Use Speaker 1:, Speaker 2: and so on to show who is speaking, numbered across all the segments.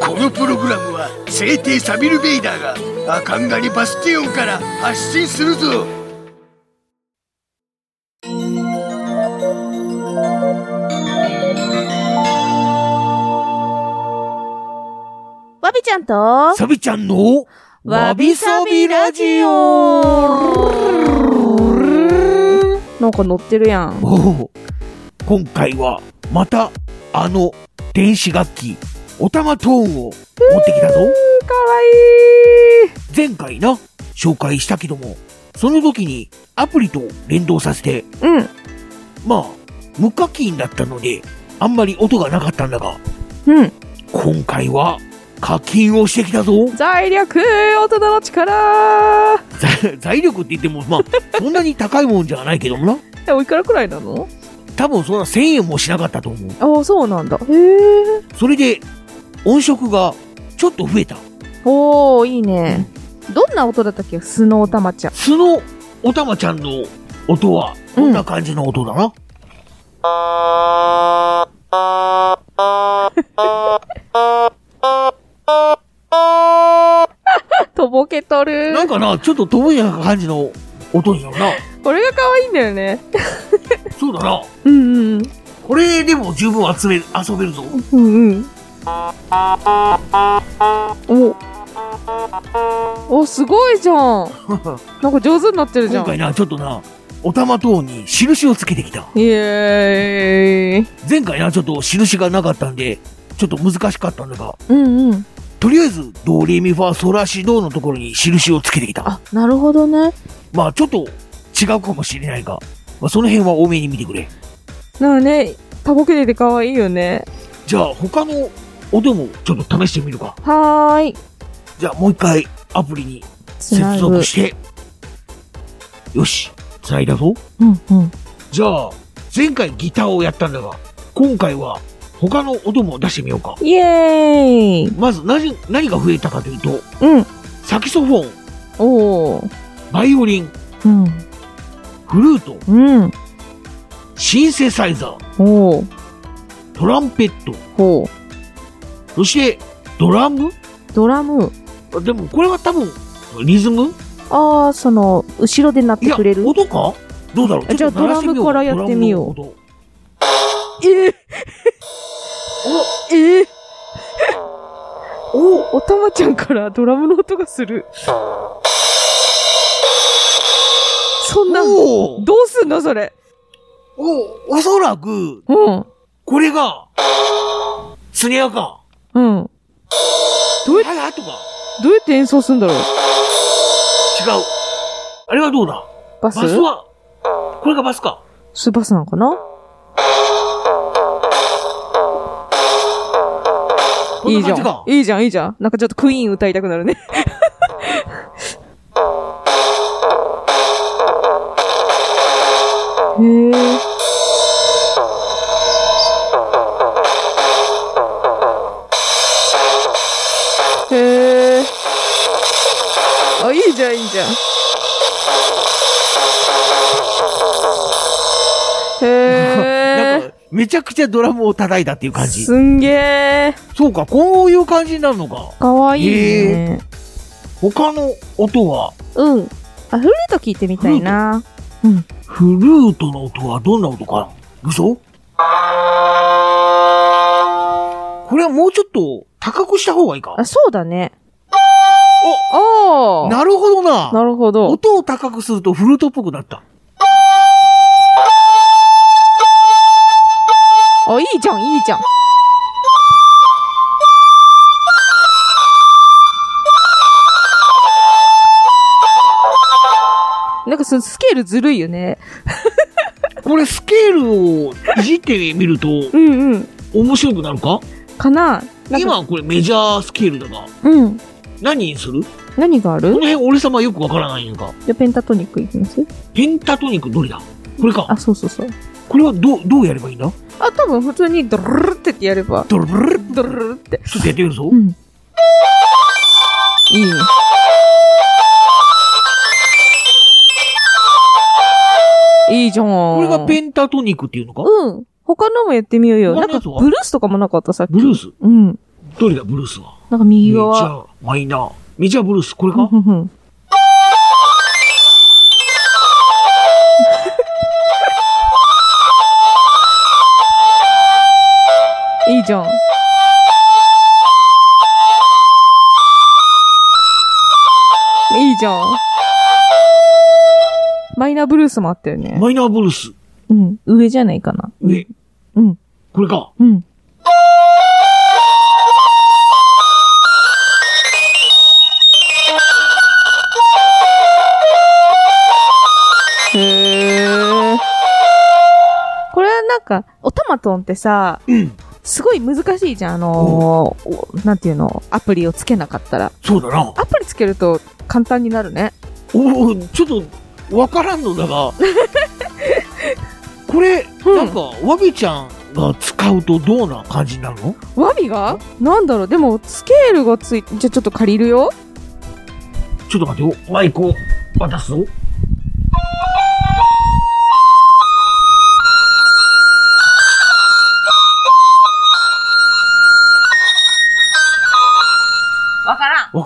Speaker 1: このプログラムは聖帝サビル・ベイダーがアカンガリバスティオンから発信するぞ。
Speaker 2: わびちゃんと、
Speaker 1: サビちゃんの
Speaker 2: わびさびラジオ。なんか乗ってるやん。
Speaker 1: 今回はまたあの電子楽器オタマトーンを持ってきたぞ
Speaker 2: かわい
Speaker 1: 前回な紹介したけどもその時にアプリと連動させて
Speaker 2: い。うん。
Speaker 1: まあ無課金だったのであんまり音がなかったんだが
Speaker 2: うん。
Speaker 1: 今回は課金をしてきたぞ
Speaker 2: 財力大人の力
Speaker 1: 財財力って言ってもまあそんなに高いもんじゃないけどもな
Speaker 2: え、おいくらくらいなの？
Speaker 1: 多分そんな1000円もしなかったと思う
Speaker 2: ああ、そうなんだ。へえ。
Speaker 1: それで音色がちょっと増えた
Speaker 2: おー、いいね。どんな音だったっけ？スノータマちゃん。
Speaker 1: そのおたまちゃんの音はどんな感じの音だな、
Speaker 2: とぼけとる
Speaker 1: なんかなちょっと飛ぶような感じの音になるな
Speaker 2: これが可愛いんだよね。
Speaker 1: そうだな
Speaker 2: うんうん。
Speaker 1: これでも十分集め遊べるぞ
Speaker 2: うんうん。おお、すごいじゃん。なんか上手になってるじゃん。
Speaker 1: 今回なちょっとなおたまトーンに印をつけてきた
Speaker 2: イエーイ。
Speaker 1: 前回なちょっと印がなかったんでちょっと難しかったんだが
Speaker 2: うんうん。
Speaker 1: とりあえずドレミファソラシドのところに印をつけてきた
Speaker 2: あ、なるほどね。
Speaker 1: まあちょっと違うかもしれないが、まあ、その辺は多めに見てくれ
Speaker 2: なんかね、たぼけてて可愛いよね。
Speaker 1: じゃあ他の音もちょっと試してみるか
Speaker 2: はーい。
Speaker 1: じゃあもう一回アプリに接。続してよし繋いだぞ
Speaker 2: うんうん。
Speaker 1: じゃあ前回ギターをやったんだが今回は他の音も出してみようか
Speaker 2: イエーイ。
Speaker 1: まず何何が増えたかというと
Speaker 2: うん。
Speaker 1: サキソフォン
Speaker 2: おー。
Speaker 1: バイオリン
Speaker 2: うん。
Speaker 1: フルート
Speaker 2: うん。
Speaker 1: シンセサイザー
Speaker 2: おー。
Speaker 1: トランペット
Speaker 2: ほう。
Speaker 1: そしてドラム？
Speaker 2: ドラム？
Speaker 1: でもこれは多分リズム？
Speaker 2: あー、その、後ろで鳴ってくれる？
Speaker 1: 音か？どうだろう？
Speaker 2: あじゃあドラムからやってみよう。
Speaker 1: ドラムの音。
Speaker 2: えー、えー、
Speaker 1: お。
Speaker 2: おたまちゃんからドラムの音がする。そんな、
Speaker 1: おお
Speaker 2: どうすんのそれ？
Speaker 1: おおそらく、
Speaker 2: うん。
Speaker 1: これが、スネアか。
Speaker 2: うん。どうや
Speaker 1: ハイハットか。
Speaker 2: どうやって演奏するんだろう
Speaker 1: 違う。あれはどうだ？
Speaker 2: バス？
Speaker 1: バスは、これがバスか。
Speaker 2: スバスなのかな？いじゃ
Speaker 1: ない感じか
Speaker 2: ん。。いいじゃん、いいじゃん。なんかちょっとクイーン歌いたくなるね。
Speaker 1: めちゃくちゃドラムを叩いたっていう感じ。
Speaker 2: すんげえ。
Speaker 1: そうか、こういう感じになるのか。
Speaker 2: かわいいね。
Speaker 1: 他の音は、
Speaker 2: うん。あ、フルート聞いてみたいな。
Speaker 1: フルートの音はどんな音かな？嘘？これはもうちょっと高くした方がいいか？
Speaker 2: あ、そうだね。おお
Speaker 1: なるほどな。
Speaker 2: なるほど。
Speaker 1: 音を高くするとフルートっぽくなった。
Speaker 2: あ、いいじゃん、いいじゃん。なんかそのスケールずるいよね。
Speaker 1: これスケールをいじってみると
Speaker 2: うんうん。
Speaker 1: 面白くなるか？
Speaker 2: かな
Speaker 1: 今これメジャースケールだが、
Speaker 2: うん。
Speaker 1: 何にする？
Speaker 2: 何がある？
Speaker 1: この辺俺様よくわからないのか。
Speaker 2: じゃあペンタトニックいきます？
Speaker 1: ペンタトニックどれだ？これか。
Speaker 2: あ、そうそうそう。
Speaker 1: これはどう、どうやればいいんだ？
Speaker 2: あ、多分普通にドルルルってやれば。
Speaker 1: ドルブルル？
Speaker 2: ドルルルって。
Speaker 1: ちょっとやってみるぞ。
Speaker 2: うん。いいね。いいじゃん。
Speaker 1: これがペンタトニックっていうのか？
Speaker 2: うん。他のもやってみようよ。なんか、ブルースとかもなかった？さっき。
Speaker 1: ブルース？
Speaker 2: うん。
Speaker 1: どれだ？ブルースは？
Speaker 2: なんか右
Speaker 1: メジャ
Speaker 2: 側。
Speaker 1: ー、マイナー。メジャーブルース、これか？
Speaker 2: ふんふんふんいいじゃん。いいじゃん。マイナーブルースもあったよね。
Speaker 1: マイナーブルース。
Speaker 2: うん。上じゃないかな。
Speaker 1: 上。
Speaker 2: うん。
Speaker 1: これか。
Speaker 2: うん。へー。これはなんか、オタマトンってさ、
Speaker 1: うん。
Speaker 2: すごい難しいじゃん。あのーおなんていうの、アプリをつけなかったら。
Speaker 1: そうだな。
Speaker 2: アプリつけると簡単になるね。
Speaker 1: おお、ちょっと、わからんのだが。これ、
Speaker 2: うん
Speaker 1: なんか、わびちゃんが使うとどうな感じになるの？
Speaker 2: ワビが？なんだろうでも、スケールがついじゃあちょっと借りるよ。
Speaker 1: ちょっと待ってよ。マイクを渡すぞ。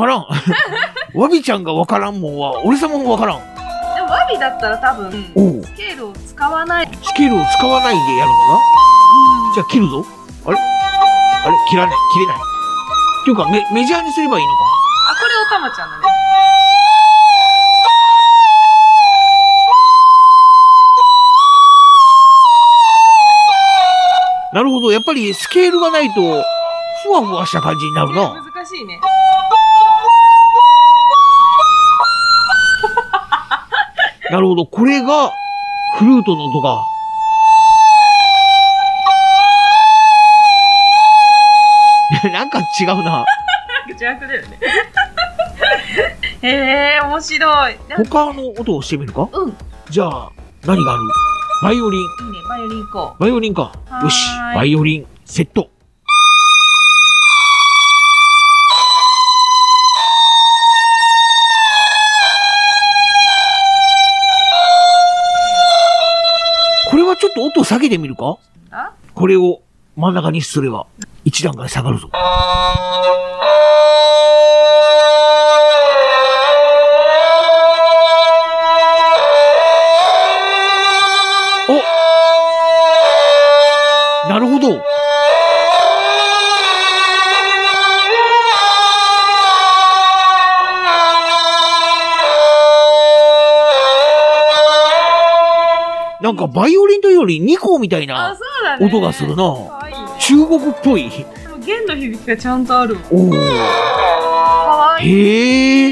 Speaker 2: からん。
Speaker 1: わからん。わびちゃんがわからんもんは、俺様もわからん。
Speaker 2: でも、ワビだったら多分、スケールを使わない。
Speaker 1: スケールを使わないでやるのかじゃあ切るぞ。あれ？あれ？切らない。切れない。っていうか、メメジャーにすればいいのか？
Speaker 2: あ、これオタマちゃんだね。
Speaker 1: なるほど。やっぱりスケールがないと、ふわふわした感じになるな。
Speaker 2: 難しいね。
Speaker 1: なるほど。これが、フルートの音か。なんか違うな。
Speaker 2: 邪悪だよね。へえ、面白い。いいね、
Speaker 1: 他の音をしてみるか？
Speaker 2: うん。
Speaker 1: じゃあ、何がある？バイオリン。
Speaker 2: バイオリン行こ
Speaker 1: バイオリンか。よし。バイオリン、セット。音を下げてみるか？
Speaker 2: あ？
Speaker 1: これを真ん中にすれば、一段階下がるぞ。おなるほど。なんかバイオリンというより2個みたいな音がするな。
Speaker 2: ね。
Speaker 1: 中国っぽい。
Speaker 2: 弦の響きがちゃんとあるわ。
Speaker 1: おお。
Speaker 2: かわいい。
Speaker 1: へ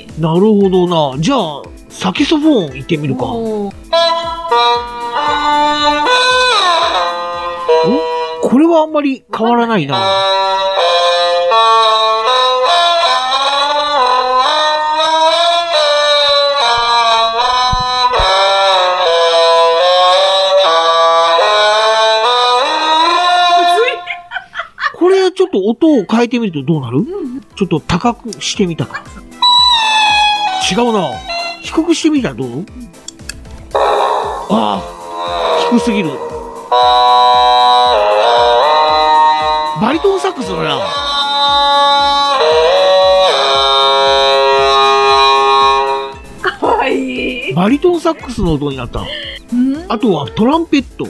Speaker 1: え。なるほどな。じゃあ、サキソフォン行ってみるか。お？これはあんまり変わらないな。と音を変えてみるとどうなる？ちょっと高くしてみたか。違うな。低くしてみたらどう？ああ、低すぎる。バリトンサックスだな。
Speaker 2: かわいい。
Speaker 1: バリトンサックスの音になった。
Speaker 2: うん
Speaker 1: あとはトランペット。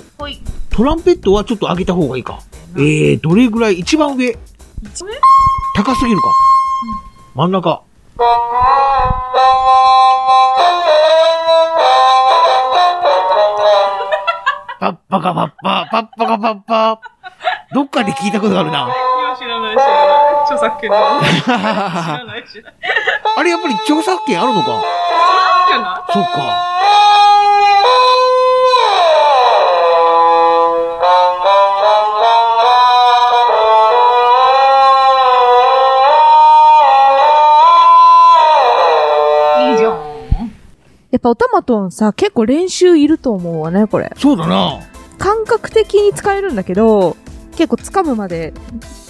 Speaker 1: トランペットはちょっと上げた方がいいか。えー、どれぐらい一番上？
Speaker 2: 一番
Speaker 1: 高すぎるか？真ん中。パッパカパッパ、パッパカパッパ。どっかで聞いたことがあるな。
Speaker 3: 知らない、知らない。著作権の。知らない、知らない。
Speaker 1: あれやっぱり著作権あるのか？そっか。
Speaker 2: やっぱオタマトンさ、結構練習いると思うわね、これ。
Speaker 1: そうだな。
Speaker 2: 感覚的に使えるんだけど、結構掴むまで。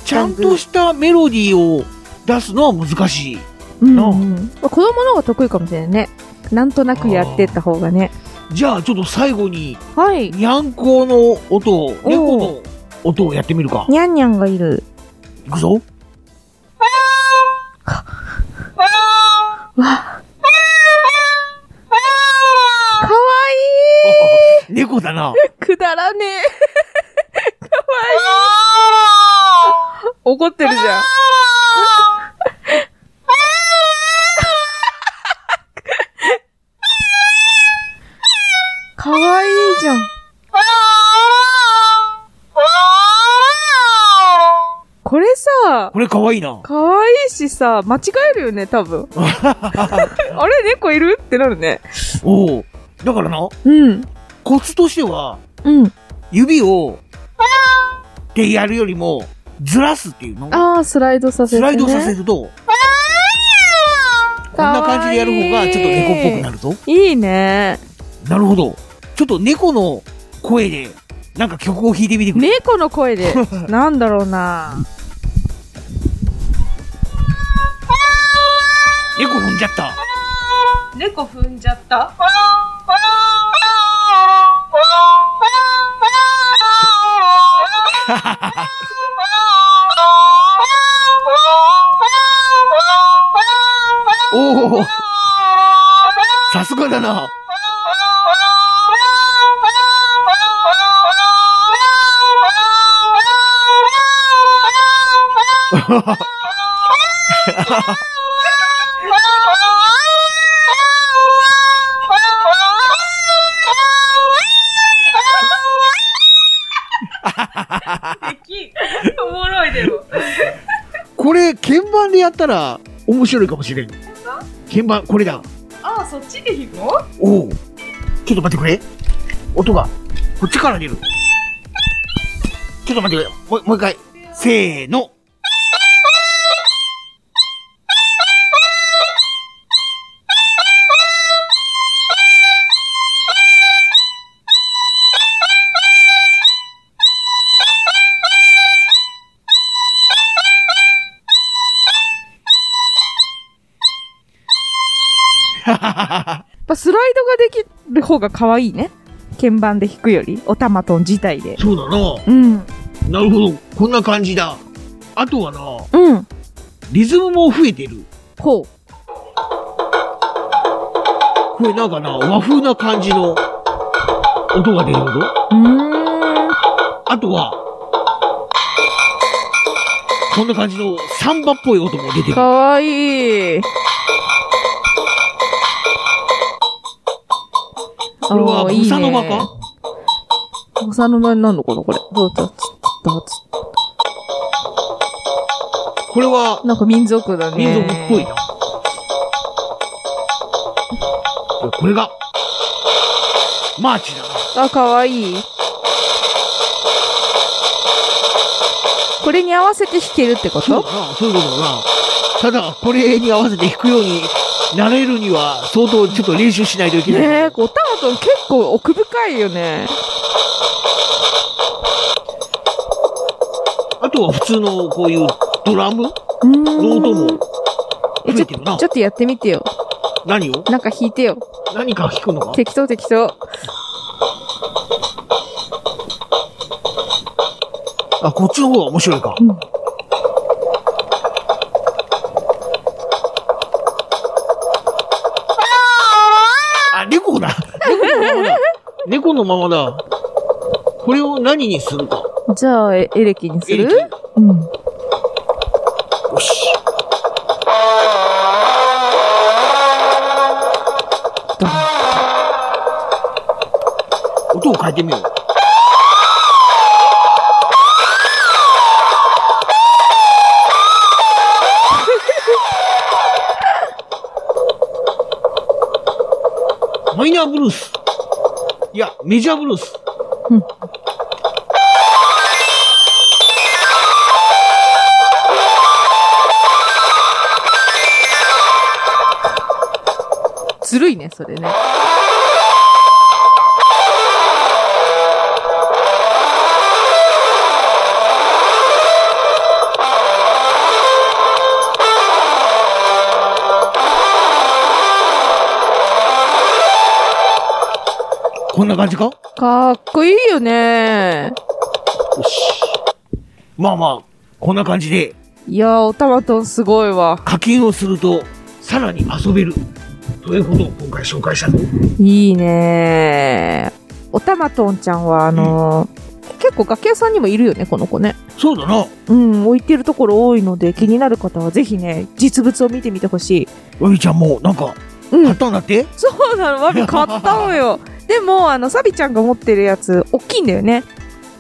Speaker 1: ちゃんとしたメロディーを出すのは難しい。
Speaker 2: うん、うん。まあ子供の方が得意かもしれないね。なんとなくやってった方がね。
Speaker 1: じゃあちょっと最後に、
Speaker 2: はい。
Speaker 1: にゃんこの音を、猫の音をやってみるか。
Speaker 2: にゃんにゃんがいる。
Speaker 1: いくぞ。
Speaker 2: かわ
Speaker 1: 猫だな。
Speaker 2: い くだらねえ。かわいい。怒ってるじゃん。かわいいじゃん。これさ、
Speaker 1: これかわいいな。
Speaker 2: かわいいしさ、間違えるよね、多分。あれ猫いる？ってなるね。
Speaker 1: おお。だからな、
Speaker 2: うん。
Speaker 1: コツとしては、
Speaker 2: うん。
Speaker 1: 指を、ってやるよりも、ずらすっていうの
Speaker 2: ああ、スライドさせて、ね。
Speaker 1: スライドさせると、こんな感じでやる方がちょっと猫っぽくなるぞ。
Speaker 2: いいね。
Speaker 1: なるほど。ちょっと猫の声で、なんか曲を弾いてみてくれ。
Speaker 2: 猫の声で？なんだろうな。
Speaker 1: 猫踏んじゃった。
Speaker 3: 猫踏んじゃった
Speaker 1: おおさすがだな。
Speaker 3: でき、おもろいでも。
Speaker 1: これ、鍵盤でやったら面白いかもしれん。鍵盤、これだ。
Speaker 3: ああ、そっちで弾くの？
Speaker 1: おおちょっと待ってくれ。音が、こっちから出る。ちょっと待ってくれ。もう、もう一回。せーの。
Speaker 2: 方が可愛いね。鍵盤で弾くより、オタマトン自体で。
Speaker 1: そうだな。
Speaker 2: うん。
Speaker 1: なるほど。こんな感じだ。あとはな、
Speaker 2: うん。
Speaker 1: リズムも増えてる。
Speaker 2: ほう。
Speaker 1: これなんかな、和風な感じの音が出るぞ。
Speaker 2: うーん。
Speaker 1: あとは、こんな感じのサンバっぽい音も出てる。
Speaker 2: かわいい。
Speaker 1: これはボサノバか？
Speaker 2: ボサノバになるのかなこれ。どうだつどうつ
Speaker 1: これは
Speaker 2: なんか民族だね。
Speaker 1: 民族っぽいな。これが、マーチだな。
Speaker 2: あ、かわいい。これに合わせて弾けるってこと？
Speaker 1: そうだな、そういうことだな。ただ、これに合わせて弾くようになれるには、相当ちょっと練習しないといけない。
Speaker 2: ねえ、オタマトン結構奥深いよね。
Speaker 1: あとは普通のこういうドラム？の音も
Speaker 2: えちょちょ。っとやってみてよ。
Speaker 1: 何を？
Speaker 2: なんか弾いてよ。
Speaker 1: 何か弾くのか？
Speaker 2: 適当適当。
Speaker 1: あ、こっちの方が面白いか。
Speaker 2: うん
Speaker 1: 猫のままだ。これを何にするか。
Speaker 2: じゃあ、エレキにする？うん。
Speaker 1: よし。音を変えてみよう。マイナーブルース。メジャーブルース。
Speaker 2: ずるいね、それね。
Speaker 1: こんな感じか？よ
Speaker 2: かっこいいよね。
Speaker 1: し。まあまあ、こんな感じで
Speaker 2: いやー、オタマトンすごいわ。
Speaker 1: 課金をすると、さらに遊べる。ということを今回紹介したぞ。
Speaker 2: いいねー。オタマトンちゃんは、あのー結構楽器屋さんにもいるよね、この子ね。
Speaker 1: そうだな。
Speaker 2: うん、置いてるところ多いので、気になる方はぜひね、実物を見てみてほしい。
Speaker 1: わびちゃんも、なんか、
Speaker 2: うん
Speaker 1: 買ったんだって、
Speaker 2: そうなの、ワビ買ったのよ。でも、あの、サビちゃんが持ってるやつ、大きいんだよね。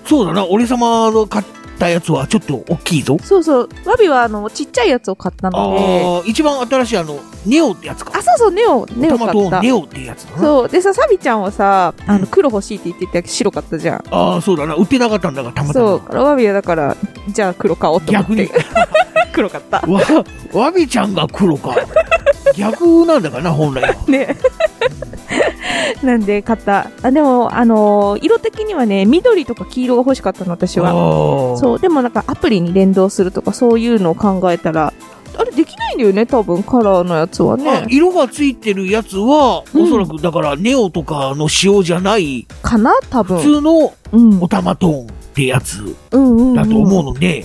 Speaker 1: そうだな。俺様の買ったやつはちょっと大きいぞ。
Speaker 2: そうそう。ワビは、あの、ちっちゃいやつを買った
Speaker 1: あ
Speaker 2: ので。
Speaker 1: 一番新しいあの、ネオってやつか。
Speaker 2: あ、そうそう、ネオ、ネオ買った。
Speaker 1: トネオってやつだな。
Speaker 2: そう。でさ、サビちゃんはさ、あの、
Speaker 1: うん
Speaker 2: 黒欲しいって言ってたけど白かったじゃん。
Speaker 1: ああ、そうだな。売ってなかったんだが、たまた
Speaker 2: そう。
Speaker 1: ま。
Speaker 2: ワビはだから、じゃあ黒買おうと思って。
Speaker 1: 逆に。
Speaker 2: 黒買った。
Speaker 1: わ、わびちゃんが黒か。逆なんだかな、本来は。
Speaker 2: ね。なんで買った。あ、でも、あのー色的にはね、緑とか黄色が欲しかったの、私は。
Speaker 1: う。
Speaker 2: そう。でもなんかアプリに連動するとかそういうのを考えたら、あれできないんだよね、多分、カラーのやつは
Speaker 1: あ
Speaker 2: ね。
Speaker 1: 色がついてるやつは、
Speaker 2: うん
Speaker 1: おそらくだからネオとかの仕様じゃない、
Speaker 2: かな多分。
Speaker 1: 普通の
Speaker 2: うん。
Speaker 1: オタマトーンってやつ
Speaker 2: うんうん、うん。
Speaker 1: だと思うので、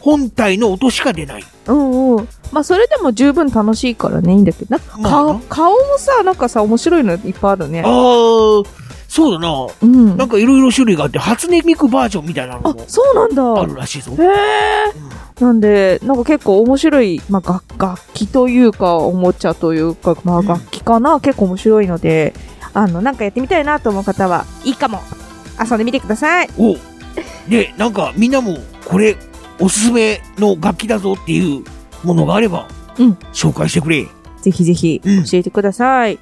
Speaker 1: 本体の音しか出ない。
Speaker 2: うんうん。まあ、それでも十分楽しいからね、いいんだけど。なんか
Speaker 1: まあ
Speaker 2: 顔、もさ、なんかさ、面白いのいっぱいあるね
Speaker 1: あ。あ、そうだな。
Speaker 2: うん。
Speaker 1: なんかいろいろ種類があって、初音ミクバージョンみたいなの
Speaker 2: あ
Speaker 1: も、
Speaker 2: そうなんだ。
Speaker 1: あるらしいぞ。
Speaker 2: へえ。なんで、なんか結構面白い、まあ、楽楽器というか、おもちゃというか、まあ、
Speaker 1: うん
Speaker 2: 楽器かな、結構面白いので、あの、なんかやってみたいなと思う方は、いいかも。遊んでみてください。
Speaker 1: おで、なんかみんなも、これ、おすすめの楽器だぞっていうものがあれば、
Speaker 2: うん
Speaker 1: 紹介してくれ。
Speaker 2: ぜひぜひ、
Speaker 1: うん
Speaker 2: 教えてください。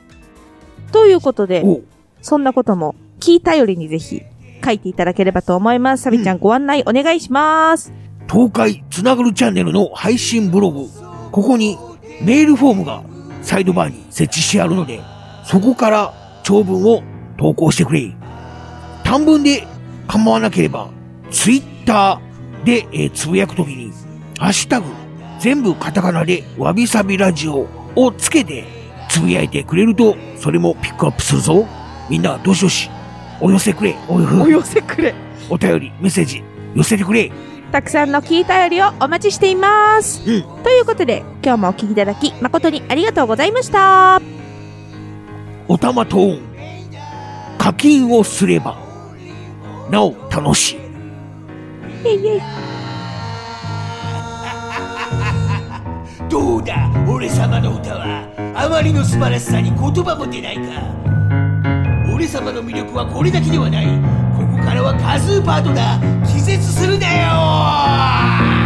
Speaker 2: ということで、
Speaker 1: お
Speaker 2: そんなことも、聞いたよりにぜひ、書いていただければと思います。サビちゃん、ご案内お願いします。
Speaker 1: 東海つながるチャンネルの配信ブログ。ここにメールフォームがサイドバーに設置してあるので、そこから長文を投稿してくれ。短文で構わなければ、ツイッターで、えーつぶやくときに、ハッシュタグ、全部カタカナでわびさびラジオをつけてつぶやいてくれると、それもピックアップするぞ。みんな、どしどし、お寄せくれ。お
Speaker 2: お寄せくれ。
Speaker 1: お便り、メッセージ、寄せてくれ。
Speaker 2: たくさんの聞いたよりをお待ちしています。
Speaker 1: うん
Speaker 2: ということで、今日もお聞きいただき、誠にありがとうございました。
Speaker 1: おたまトーン。課金をすれば、なお楽しい。
Speaker 2: イイイェイ
Speaker 4: どうだ？俺様の歌はあまりの素晴らしさに言葉も出ないか？俺様の魅力はこれだけではない。ここからはカズーパートナー気絶するなよ